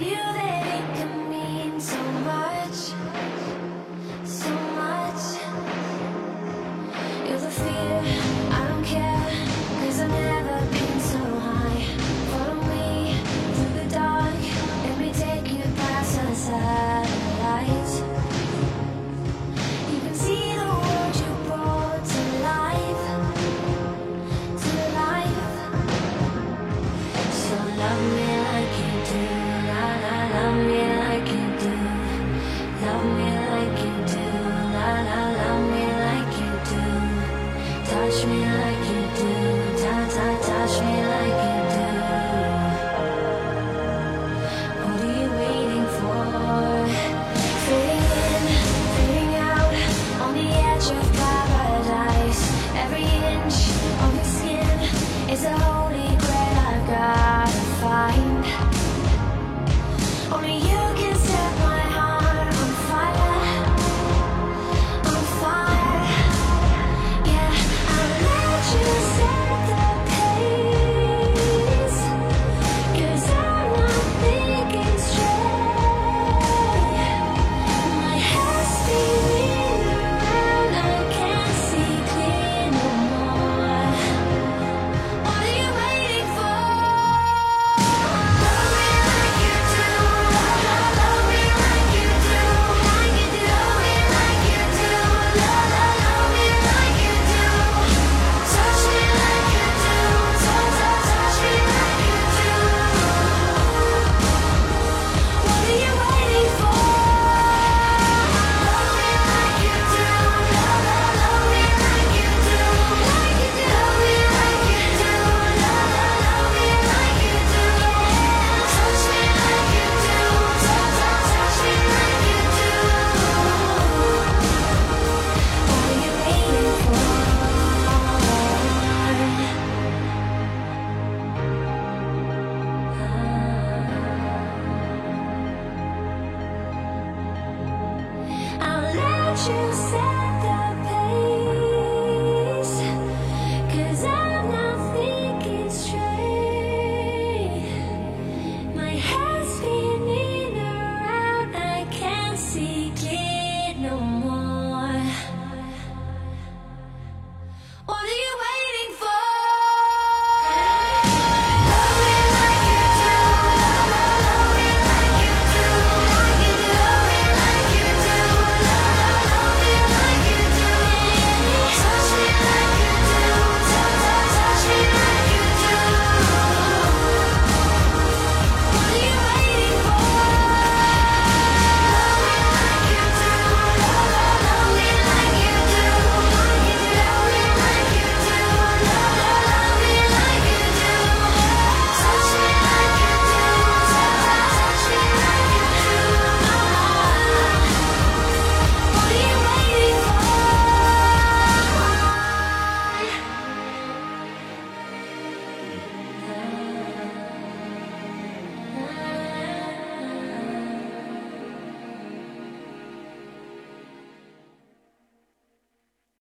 you touch me like you do touch, touch, touch me like you said.